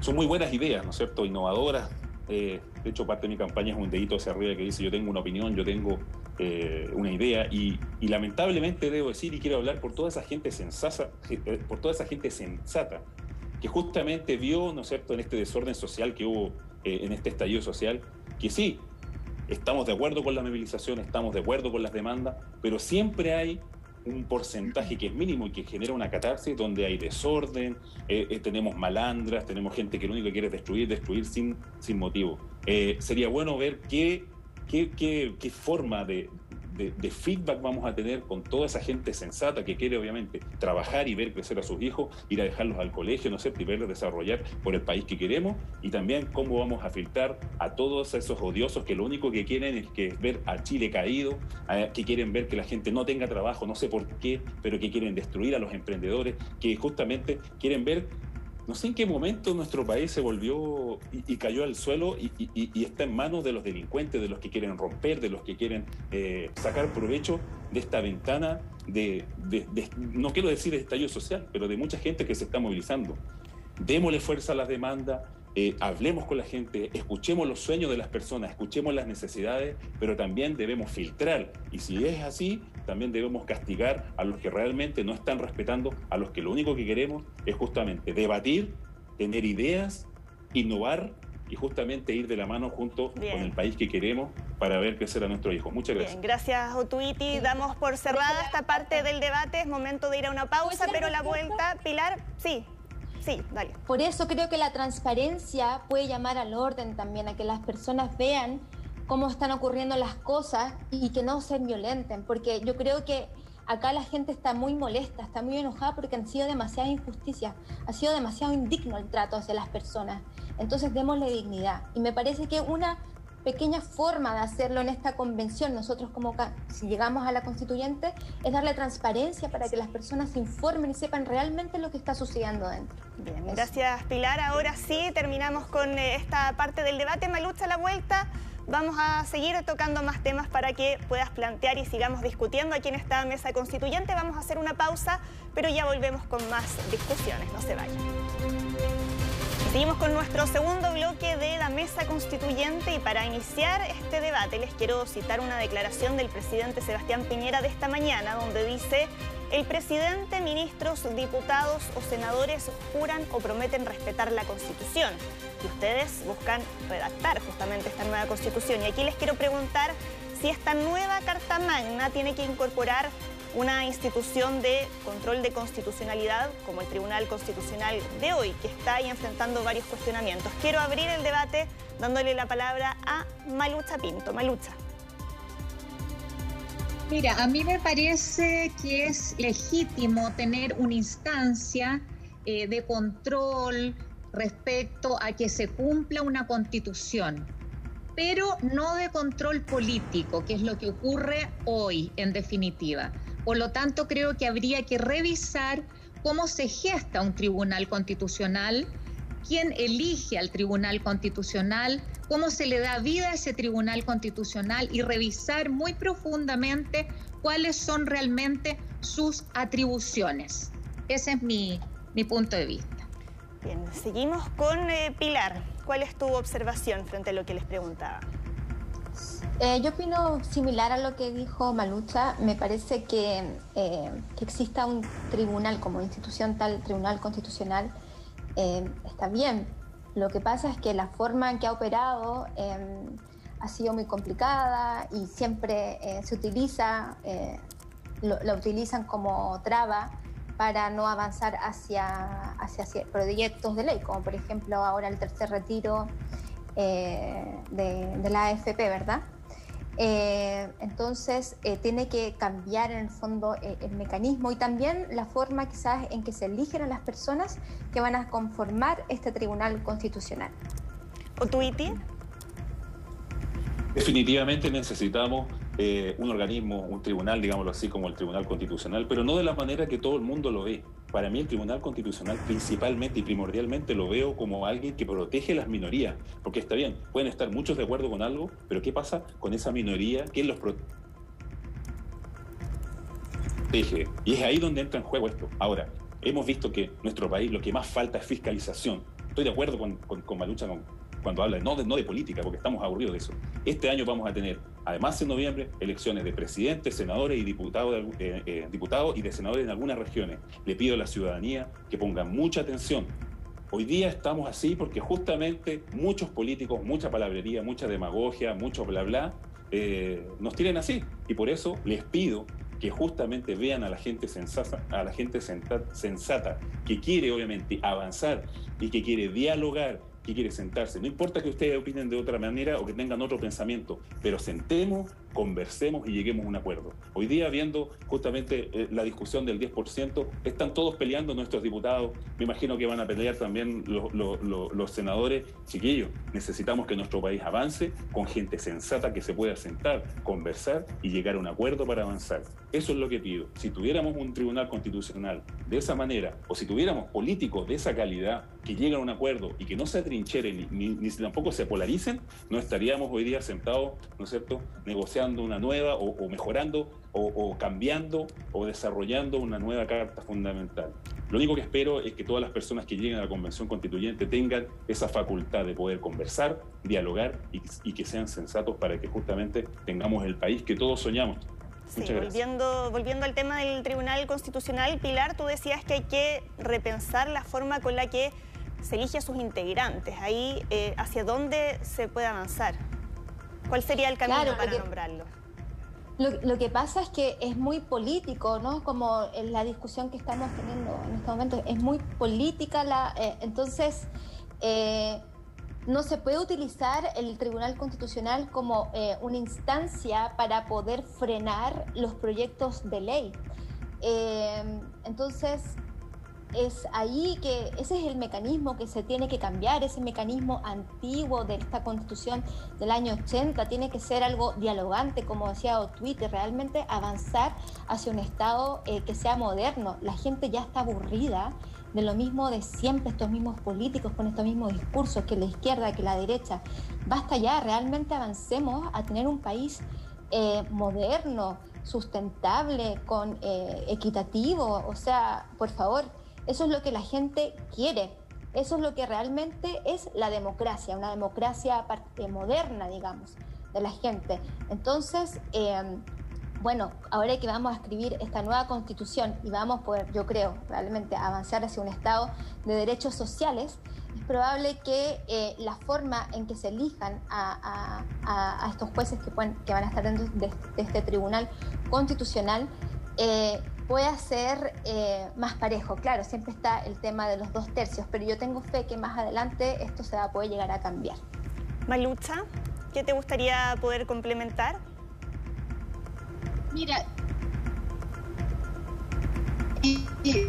S3: son muy buenas ideas, ¿no es cierto? Innovadoras, eh, de hecho, parte de mi campaña es un dedito hacia arriba que dice yo tengo una opinión, yo tengo eh, una idea y, lamentablemente debo decir y quiero hablar por toda esa gente sensata, eh, por toda esa gente sensata que justamente vio, ¿no es cierto?, en este desorden social que hubo en este estallido social, que sí, estamos de acuerdo con la movilización, estamos de acuerdo con las demandas, pero siempre hay un porcentaje que es mínimo y que genera una catarsis donde hay desorden, eh, eh, tenemos malandras, tenemos gente que lo único que quiere es destruir, destruir sin, sin motivo. Eh, sería bueno ver qué, qué, qué, qué forma de, de, feedback vamos a tener con toda esa gente sensata que quiere obviamente trabajar y ver crecer a sus hijos, ir a dejarlos al colegio, no sé, y verlos desarrollar por el país que queremos y también cómo vamos a filtrar a todos esos odiosos que lo único que quieren es que ver a Chile caído, que quieren ver que la gente no tenga trabajo, no sé por qué, pero que quieren destruir a los emprendedores, que justamente quieren ver no sé en qué momento nuestro país se volvió y, cayó al suelo y, está en manos de los delincuentes, de los que quieren romper, de los que quieren eh, sacar provecho de esta ventana de, no quiero decir de estallido social, pero de mucha gente que se está movilizando. Démosle fuerza a las demandas, eh, hablemos con la gente, escuchemos los sueños de las personas, escuchemos las necesidades, pero también debemos filtrar. Y si es así, también debemos castigar a los que realmente no están respetando, a los que lo único que queremos es justamente debatir, tener ideas, innovar y justamente ir de la mano junto con el país que queremos para ver crecer a nuestro hijo. Muchas gracias.
S1: Bien, gracias Otuiti. Damos por cerrada esta parte del debate. Es momento de ir a una pausa, pero la vuelta, Pilar, sí. Sí, dale.
S4: Por eso creo que la transparencia puede llamar al orden también, a que las personas vean cómo están ocurriendo las cosas y que no se violenten, porque yo creo que acá la gente está muy molesta, está muy enojada porque han sido demasiadas injusticias, ha sido demasiado indigno el trato hacia las personas. Entonces démosle dignidad. Y me parece que una pequeña forma de hacerlo en esta convención, nosotros como si llegamos a la constituyente, es darle transparencia para que las personas se informen y sepan realmente lo que está sucediendo dentro.
S1: Bien, gracias Pilar. Ahora sí, terminamos con eh, esta parte del debate. Malucha, la vuelta. Vamos a seguir tocando más temas para que puedas plantear y sigamos discutiendo aquí en esta mesa constituyente. Vamos a hacer una pausa, pero ya volvemos con más discusiones. No se vayan. Seguimos con nuestro segundo bloque de la mesa constituyente y para iniciar este debate les quiero citar una declaración del presidente Sebastián Piñera de esta mañana donde dice el presidente, ministros, diputados o senadores juran o prometen respetar la Constitución y ustedes buscan redactar justamente esta nueva Constitución. Y aquí les quiero preguntar si esta nueva Carta Magna tiene que incorporar una institución de control de constitucionalidad como el Tribunal Constitucional de hoy, que está ahí enfrentando varios cuestionamientos. Quiero abrir el debate dándole la palabra a Malucha Pinto. Malucha.
S2: Mira, a mí me parece que es legítimo tener una instancia eh, de control respecto a que se cumpla una constitución, pero no de control político, que es lo que ocurre hoy en definitiva. Por lo tanto, creo que habría que revisar cómo se gesta un tribunal constitucional, quién elige al tribunal constitucional, cómo se le da vida a ese tribunal constitucional y revisar muy profundamente cuáles son realmente sus atribuciones. Ese es mi, punto de vista.
S1: Bien, seguimos con eh, Pilar. ¿Cuál es tu observación frente a lo que les preguntaba?
S4: Eh, yo opino similar a lo que dijo Malucha. Me parece que, eh, que exista un tribunal como institución tal, tribunal constitucional, eh, está bien. Lo que pasa es que la forma en que ha operado ha sido muy complicada y siempre se utiliza, lo, la utilizan como traba para no avanzar hacia, hacia proyectos de ley, como por ejemplo ahora el tercer retiro de, de la AFP, ¿verdad? Eh, entonces, eh, tiene que cambiar en el fondo eh, el mecanismo y también la forma quizás en que se eligen a las personas que van a conformar este Tribunal Constitucional.
S1: ¿O Tuiti?
S3: Definitivamente necesitamos un organismo, un tribunal, digámoslo así, como el Tribunal Constitucional, pero no de la manera que todo el mundo lo ve. Para mí el Tribunal Constitucional principalmente y primordialmente lo veo como alguien que protege las minorías, porque está bien, pueden estar muchos de acuerdo con algo, pero ¿qué pasa con esa minoría? ¿Quién los protege? Y es ahí donde entra en juego esto. Ahora, hemos visto que nuestro país lo que más falta es fiscalización. Estoy de acuerdo con, con, con Malucha cuando habla no de, no de política, porque estamos aburridos de eso. Este año vamos a tener Además, en noviembre, elecciones de presidentes, senadores y diputados, eh, eh, diputados y de senadores en algunas regiones. Le pido a la ciudadanía que ponga mucha atención Hoy día estamos así porque justamente muchos políticos, mucha palabrería, mucha demagogia, mucho bla bla, eh, nos tienen así. Y por eso les pido que justamente vean a la gente sensata, a la gente sensata, que quiere obviamente avanzar y que quiere dialogar, que quiere sentarse. No importa que ustedes opinen de otra manera o que tengan otro pensamiento, pero sentemos, conversemos y lleguemos a un acuerdo. Hoy día, viendo justamente eh, la discusión del 10%, están todos peleando nuestros diputados. Me imagino que van a pelear también los, senadores. Chiquillos, necesitamos que nuestro país avance con gente sensata que se pueda sentar, conversar y llegar a un acuerdo para avanzar. Eso es lo que pido. Si tuviéramos un tribunal constitucional de esa manera, o si tuviéramos políticos de esa calidad que lleguen a un acuerdo y que no se atrincheren ni, ni, tampoco se polaricen, no estaríamos hoy día sentados, ¿no es cierto?, negociando una nueva o, mejorando o, cambiando o desarrollando una nueva carta fundamental. Lo único que espero es que todas las personas que lleguen a la Convención Constituyente tengan esa facultad de poder conversar, dialogar y, que sean sensatos para que justamente tengamos el país que todos soñamos.
S1: Sí, volviendo, volviendo al tema del Tribunal Constitucional, Pilar, tú decías que hay que repensar la forma con la que se elige a sus integrantes. Ahí, eh, ¿hacia dónde se puede avanzar? ¿Cuál sería el camino para nombrarlo?
S4: Lo, que pasa es que es muy político, ¿no? Como en la discusión que estamos teniendo en este momento, es muy política la... Eh, entonces, eh, no se puede utilizar el Tribunal Constitucional como eh, una instancia para poder frenar los proyectos de ley. entonces, es ahí que ese es el mecanismo que se tiene que cambiar, ese mecanismo antiguo de esta constitución del año 80, tiene que ser algo dialogante, como decía Twitter, realmente avanzar hacia un Estado eh, que sea moderno. La gente ya está aburrida de lo mismo de siempre, estos mismos políticos con estos mismos discursos, que la izquierda, que la derecha. Basta ya, realmente avancemos a tener un país eh, moderno, sustentable, con eh, equitativo, o sea, por favor eso es lo que la gente quiere. Eso es lo que realmente es la democracia, una democracia eh, moderna, digamos, de la gente. Entonces, em, bueno, ahora que vamos a escribir esta nueva constitución y vamos a poder, yo creo, realmente avanzar hacia un Estado de derechos sociales, es probable que eh, la forma en que se elijan a, estos jueces que, van a estar dentro de, este tribunal constitucional eh, pueda ser eh, más parejo. Claro, siempre está el tema de los dos tercios, pero yo tengo fe que más adelante esto se va a poder llegar a cambiar.
S1: Malucha, ¿qué te gustaría poder complementar?
S2: Mira, eh,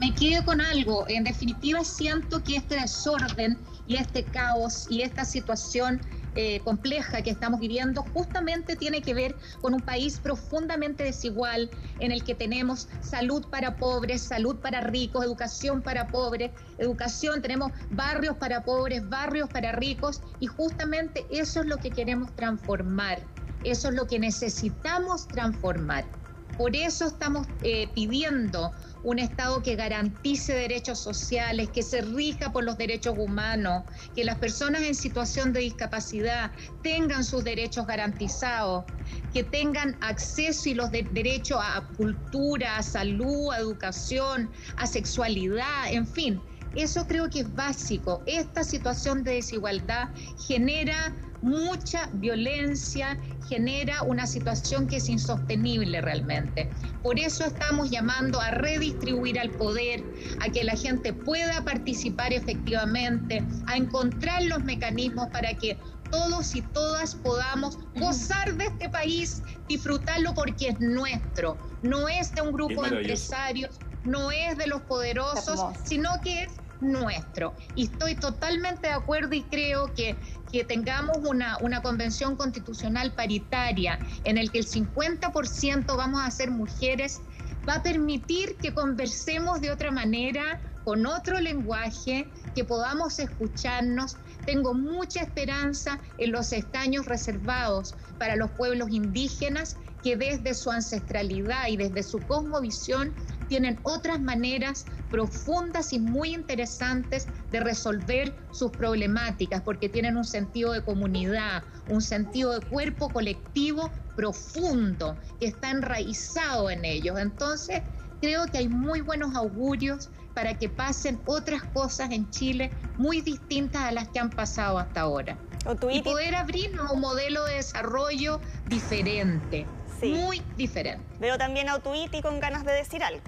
S2: me quedo con algo. En definitiva, siento que este desorden y este caos y esta situación eh, compleja que estamos viviendo justamente tiene que ver con un país profundamente desigual en el que tenemos salud para pobres, salud para ricos, educación para pobres, educación, tenemos barrios para pobres, barrios para ricos y justamente eso es lo que queremos transformar, eso es lo que necesitamos transformar. Por eso estamos eh, pidiendo un Estado que garantice derechos sociales, que se rija por los derechos humanos, que las personas en situación de discapacidad tengan sus derechos garantizados, que tengan acceso y los derechos a cultura, a salud, a educación, a sexualidad, en fin. Eso creo que es básico. Esta situación de desigualdad genera mucha violencia, genera una situación que es insostenible realmente. Por eso estamos llamando a redistribuir al poder, a que la gente pueda participar efectivamente, a encontrar los mecanismos para que todos y todas podamos gozar de este país, disfrutarlo porque es nuestro, no es de un grupo de empresarios, no es de los poderosos, sino que es nuestro. Y estoy totalmente de acuerdo y creo que, que tengamos una, una convención constitucional paritaria en el que el 50% vamos a ser mujeres, va a permitir que conversemos de otra manera, con otro lenguaje, que podamos escucharnos. Tengo mucha esperanza en los estaños reservados para los pueblos indígenas que desde su ancestralidad y desde su cosmovisión tienen otras maneras profundas y muy interesantes de resolver sus problemáticas, porque tienen un sentido de comunidad, un sentido de cuerpo colectivo profundo, que está enraizado en ellos. Entonces, creo que hay muy buenos augurios, para que pasen otras cosas en Chile muy distintas a las que han pasado hasta ahora. Y poder abrirnos un modelo de desarrollo diferente, muy diferente.
S1: Veo también a Otuiti con ganas de decir algo.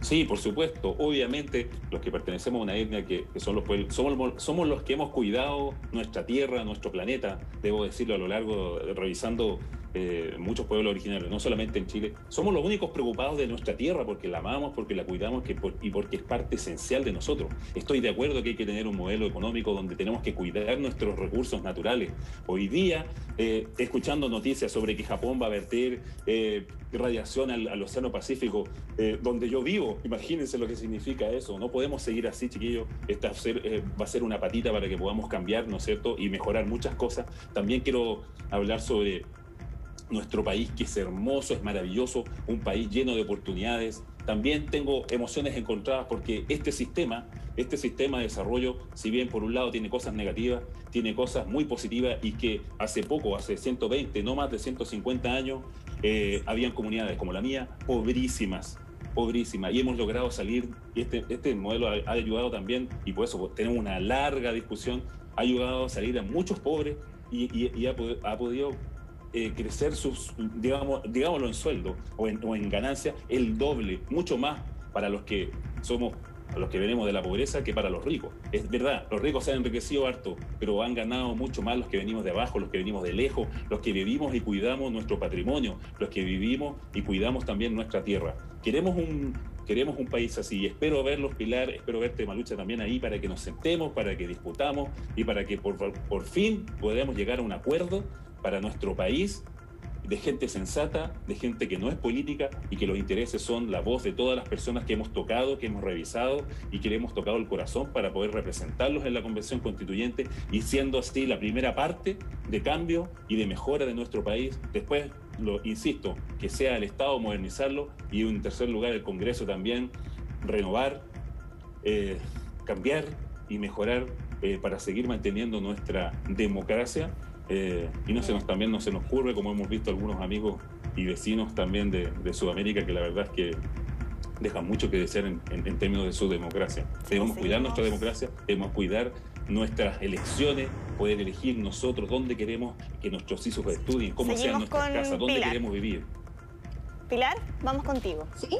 S3: Sí, por supuesto. Obviamente, los que pertenecemos a una etnia que, son los pueblos, somos, somos los que hemos cuidado nuestra tierra, nuestro planeta, debo decirlo a lo largo, revisando eh, muchos pueblos originarios, no solamente en Chile, somos los únicos preocupados de nuestra tierra porque la amamos, porque la cuidamos y porque es parte esencial de nosotros. Estoy de acuerdo que hay que tener un modelo económico donde tenemos que cuidar nuestros recursos naturales. Hoy día, eh, escuchando noticias sobre que Japón va a verter eh, radiación al, Océano Pacífico, donde yo vivo, imagínense lo que significa eso. No podemos seguir así, chiquillos. Esta va a ser una patita para que podamos cambiar, ¿no es cierto? Y mejorar muchas cosas. También quiero hablar sobre nuestro país que es hermoso, es maravilloso, un país lleno de oportunidades. También tengo emociones encontradas porque este sistema, este sistema de desarrollo, si bien por un lado tiene cosas negativas, tiene cosas muy positivas y que hace poco, hace 120, no más de 150 años, eh, habían comunidades como la mía, pobrísimas, pobrísimas. Y hemos logrado salir, y este, este modelo ha, ayudado también, y por eso tenemos una larga discusión, ha ayudado a salir a muchos pobres y, ha, ha, podido eh, crecer sus, digamos, digámoslo en sueldo o en, o en ganancia, el doble, mucho más para los que somos los que venimos de la pobreza que para los ricos. Es verdad, los ricos se han enriquecido harto, pero han ganado mucho más los que venimos de abajo, los que venimos de lejos, los que vivimos y cuidamos nuestro patrimonio, los que vivimos y cuidamos también nuestra tierra. Queremos un, queremos un país así. Espero verlos, Pilar, espero verte, Malucha, también ahí para que nos sentemos, para que discutamos y para que por, por fin podamos llegar a un acuerdo para nuestro país de gente sensata, de gente que no es política y que los intereses son la voz de todas las personas que hemos tocado, que hemos revisado y que le hemos tocado el corazón para poder representarlos en la Convención Constituyente y siendo así la primera parte de cambio y de mejora de nuestro país. Después, lo insisto, que sea el Estado modernizarlo y en tercer lugar el Congreso también renovar, eh, cambiar y mejorar eh, para seguir manteniendo nuestra democracia eh, y no se nos, también no se nos ocurre, como hemos visto algunos amigos y vecinos también de, Sudamérica, que la verdad es que dejan mucho que desear en, términos de su democracia. Debemos cuidar nuestra democracia, debemos cuidar nuestras elecciones, poder elegir nosotros dónde queremos que nuestros hijos estudien, cómo sean nuestras casas, dónde queremos vivir.
S1: Pilar, vamos contigo.
S4: Sí.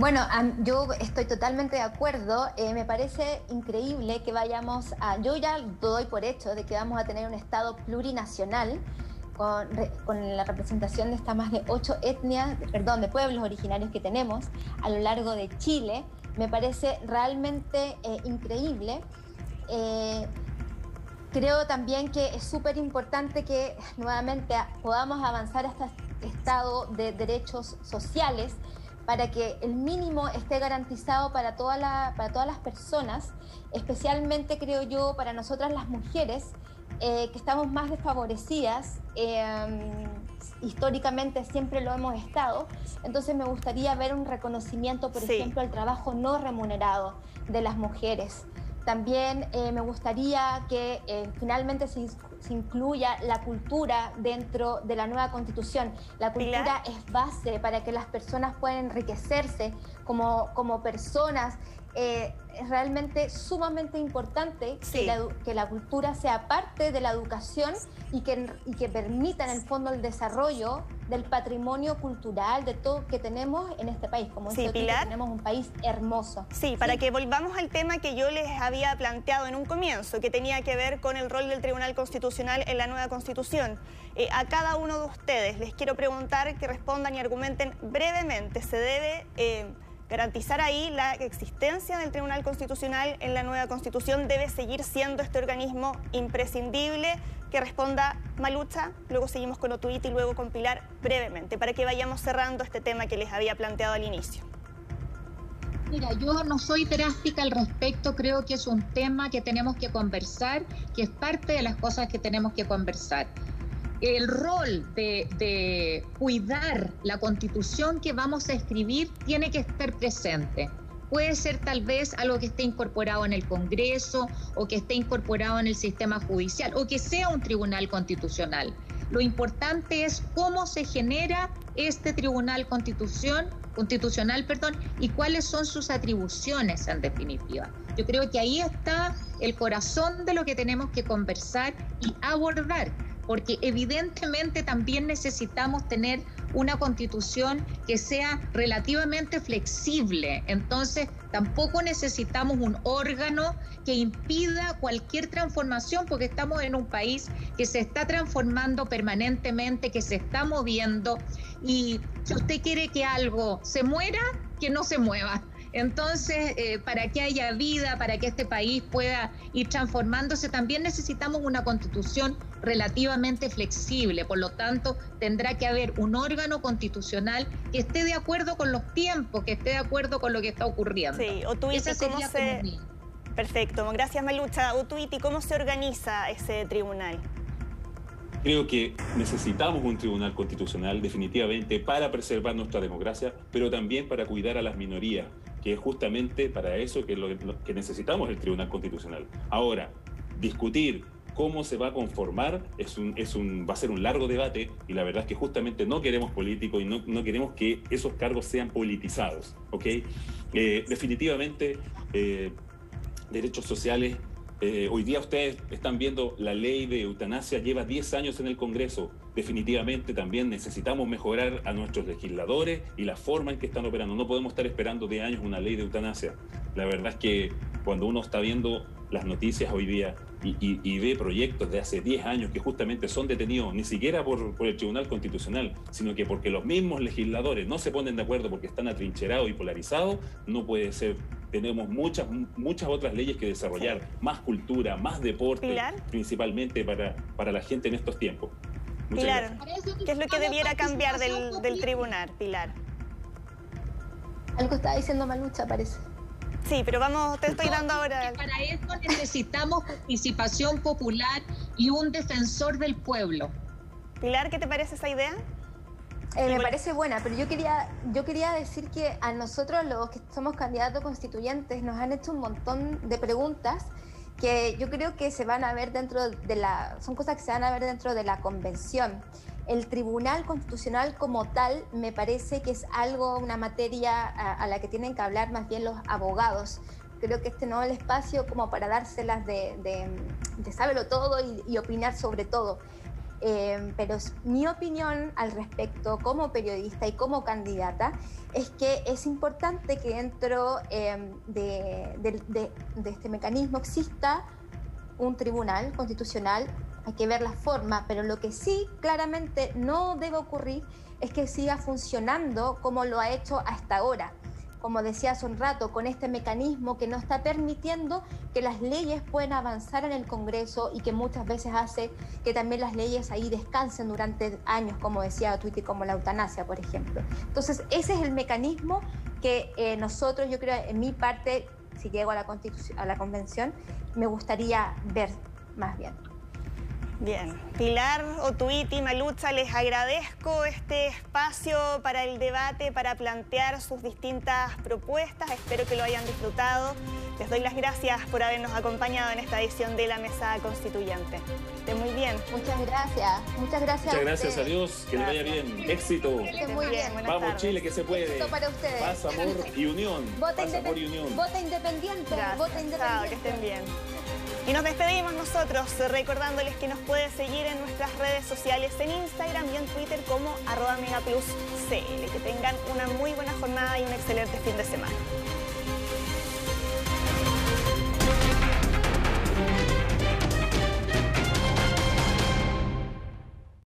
S4: Bueno, yo estoy totalmente de acuerdo. Eh, me parece increíble que vayamos a. Yo ya doy por hecho de que vamos a tener un Estado plurinacional con, la representación de estas más de ocho etnias, perdón, de pueblos originarios que tenemos a lo largo de Chile. Me parece realmente eh, increíble. Eh, creo también que es súper importante que nuevamente podamos avanzar hasta este Estado de derechos sociales para que el mínimo esté garantizado para, toda para todas las personas, especialmente creo yo para nosotras las mujeres, eh, que estamos más desfavorecidas, em, históricamente siempre lo hemos estado, entonces me gustaría ver un reconocimiento, por ejemplo, al trabajo no remunerado de las mujeres. También eh, me gustaría que eh, finalmente se se incluya la cultura dentro de la nueva constitución. La cultura es base para que las personas puedan enriquecerse como, como personas. Eh, es realmente sumamente importante que, la, que, la, cultura sea parte de la educación y que, y que permita en el fondo el desarrollo del patrimonio cultural de todo que tenemos en este país. Como sí, Pilar. tenemos un país hermoso.
S1: Sí, para que volvamos al tema que yo les había planteado en un comienzo, que tenía que ver con el rol del Tribunal Constitucional en la nueva Constitución. Eh, a cada uno de ustedes les quiero preguntar que respondan y argumenten brevemente. ¿Se debe... Eh, garantizar ahí la existencia del Tribunal Constitucional en la nueva Constitución debe seguir siendo este organismo imprescindible que responda Malucha, luego seguimos con Otuit y luego con Pilar brevemente, para que vayamos cerrando este tema que les había planteado al inicio.
S2: Mira, yo no soy drástica al respecto, creo que es un tema que tenemos que conversar, que es parte de las cosas que tenemos que conversar el rol de, cuidar la constitución que vamos a escribir tiene que estar presente. Puede ser tal vez algo que esté incorporado en el Congreso o que esté incorporado en el sistema judicial o que sea un tribunal constitucional. Lo importante es cómo se genera este Tribunal Constitución, Constitucional perdón, y cuáles son sus atribuciones en definitiva. Yo creo que ahí está el corazón de lo que tenemos que conversar y abordar porque evidentemente también necesitamos tener una constitución que sea relativamente flexible. Entonces, tampoco necesitamos un órgano que impida cualquier transformación, porque estamos en un país que se está transformando permanentemente, que se está moviendo, y si usted quiere que algo se muera, que no se mueva. Entonces, eh, para que haya vida, para que este país pueda ir transformándose, también necesitamos una constitución relativamente flexible. Por lo tanto, tendrá que haber un órgano constitucional que esté de acuerdo con los tiempos, que esté de acuerdo con lo que está ocurriendo.
S1: Sí, o tú Esa sería se... Perfecto, gracias Malucha. Utuiti, ¿cómo se organiza ese tribunal?
S3: Creo que necesitamos un tribunal constitucional definitivamente para preservar nuestra democracia, pero también para cuidar a las minorías, que es justamente para eso que, lo, que necesitamos el tribunal constitucional. Ahora, discutir cómo se va a conformar es un, va a ser un largo debate y la verdad es que justamente no queremos políticos y no, queremos que esos cargos sean politizados. ¿ok? Eh, definitivamente, eh, derechos sociales eh, hoy día ustedes están viendo la ley de eutanasia, lleva 10 años en el Congreso. Definitivamente también necesitamos mejorar a nuestros legisladores y la forma en que están operando. No podemos estar esperando 10 años una ley de eutanasia. La verdad es que cuando uno está viendo las noticias hoy día y, ve proyectos de hace 10 años que justamente son detenidos, ni siquiera por, por, el Tribunal Constitucional, sino que porque los mismos legisladores no se ponen de acuerdo porque están atrincherados y polarizados, no puede ser. Tenemos muchas, muchas otras leyes que desarrollar, más cultura, más deporte, principalmente para, para la gente en estos tiempos.
S1: Pilar, ¿qué es lo que debiera cambiar del, del tribunal, Pilar?
S4: Algo está diciendo Malucha, parece.
S1: Sí, pero vamos, te estoy dando ahora.
S2: Para eso necesitamos participación popular y un defensor del pueblo.
S1: Pilar, ¿qué te parece esa idea?
S4: Eh, me parece buena, pero yo quería, yo quería decir que a nosotros los que somos candidatos constituyentes nos han hecho un montón de preguntas que yo creo que se van a ver dentro de la, son cosas que se van a ver dentro de la convención el Tribunal Constitucional como tal me parece que es algo, una materia a, la que tienen que hablar más bien los abogados. Creo que este no es el espacio como para dárselas de, de, saberlo todo y, opinar sobre todo. Eh, pero mi opinión al respecto como periodista y como candidata es que es importante que dentro de, de este mecanismo exista un tribunal constitucional hay que ver la forma, pero lo que sí claramente no debe ocurrir es que siga funcionando como lo ha hecho hasta ahora. Como decía hace un rato, con este mecanismo que no está permitiendo que las leyes puedan avanzar en el Congreso y que muchas veces hace que también las leyes ahí descansen durante años, como decía Twitter, como la eutanasia, por ejemplo. Entonces, ese es el mecanismo que eh, nosotros, yo creo, en mi parte, si llego a la, a la convención, me gustaría ver más bien.
S1: Bien, Pilar, Otuiti, Malucha, les agradezco este espacio para el debate, para plantear sus distintas propuestas. Espero que lo hayan disfrutado. Les doy las gracias por habernos acompañado en esta edición de la Mesa Constituyente. Estén muy bien.
S4: Muchas gracias. Muchas gracias.
S3: Muchas gracias, adiós. Que les vaya bien. Éxito.
S4: muy bien.
S3: Vamos, Chile, que se puede.
S4: Éxito para ustedes.
S3: Paz, amor y unión.
S4: Vota, unión. Vota independiente. Vota independiente. Chao,
S1: que estén bien. Y nos despedimos nosotros recordándoles que nos puede seguir en nuestras redes sociales en Instagram y en Twitter como arroba megapluscl. Que tengan una muy buena jornada y un excelente fin de semana.